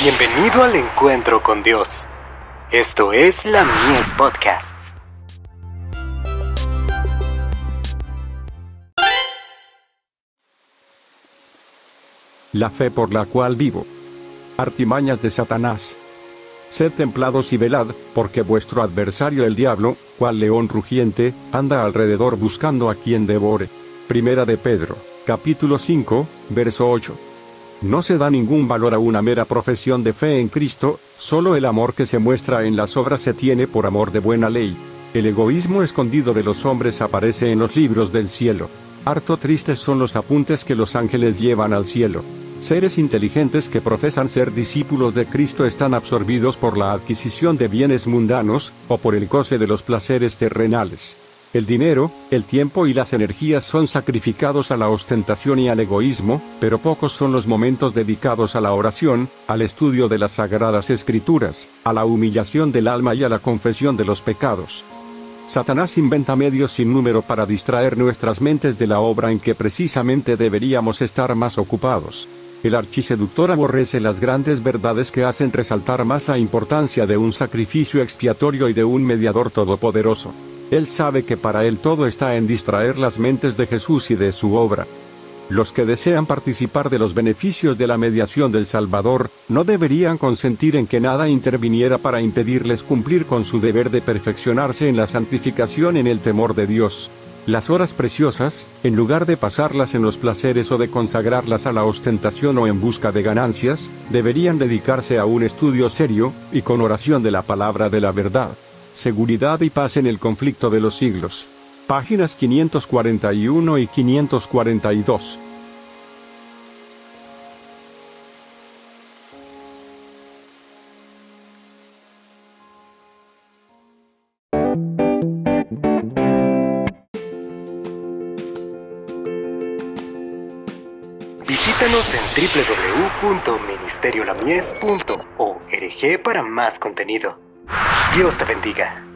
Bienvenido al encuentro con Dios. Esto es la Mies Podcasts. La fe por la cual vivo. Artimañas de Satanás. Sed templados y velad, porque vuestro adversario el diablo, cual león rugiente, anda alrededor buscando a quien devore. Primera de Pedro, capítulo 5, verso 8. No se da ningún valor a una mera profesión de fe en Cristo, solo el amor que se muestra en las obras se tiene por amor de buena ley. El egoísmo escondido de los hombres aparece en los libros del cielo. Harto tristes son los apuntes que los ángeles llevan al cielo. Seres inteligentes que profesan ser discípulos de Cristo están absorbidos por la adquisición de bienes mundanos, o por el goce de los placeres terrenales. El dinero, el tiempo y las energías son sacrificados a la ostentación y al egoísmo, pero pocos son los momentos dedicados a la oración, al estudio de las sagradas escrituras, a la humillación del alma y a la confesión de los pecados. Satanás inventa medios sin número para distraer nuestras mentes de la obra en que precisamente deberíamos estar más ocupados. El archiseductor aborrece las grandes verdades que hacen resaltar más la importancia de un sacrificio expiatorio y de un mediador todopoderoso. Él sabe que para él todo está en distraer las mentes de Jesús y de su obra. Los que desean participar de los beneficios de la mediación del Salvador, no deberían consentir en que nada interviniera para impedirles cumplir con su deber de perfeccionarse en la santificación en el temor de Dios. Las horas preciosas, en lugar de pasarlas en los placeres o de consagrarlas a la ostentación o en busca de ganancias, deberían dedicarse a un estudio serio, y con oración de la palabra de la verdad seguridad y paz en el conflicto de los siglos. Páginas 541 y 542. Visítanos en www.ministeriolamies.org para más contenido. Dios te bendiga.